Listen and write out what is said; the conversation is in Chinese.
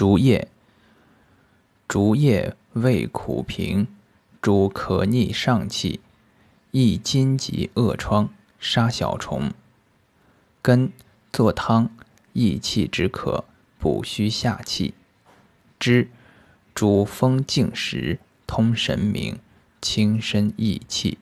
竹叶，竹叶味苦平，主咳逆上气，益筋急恶疮，杀小虫。根，做汤，益气止渴，补虚下气。枝，主风静时，通神明，清身益气。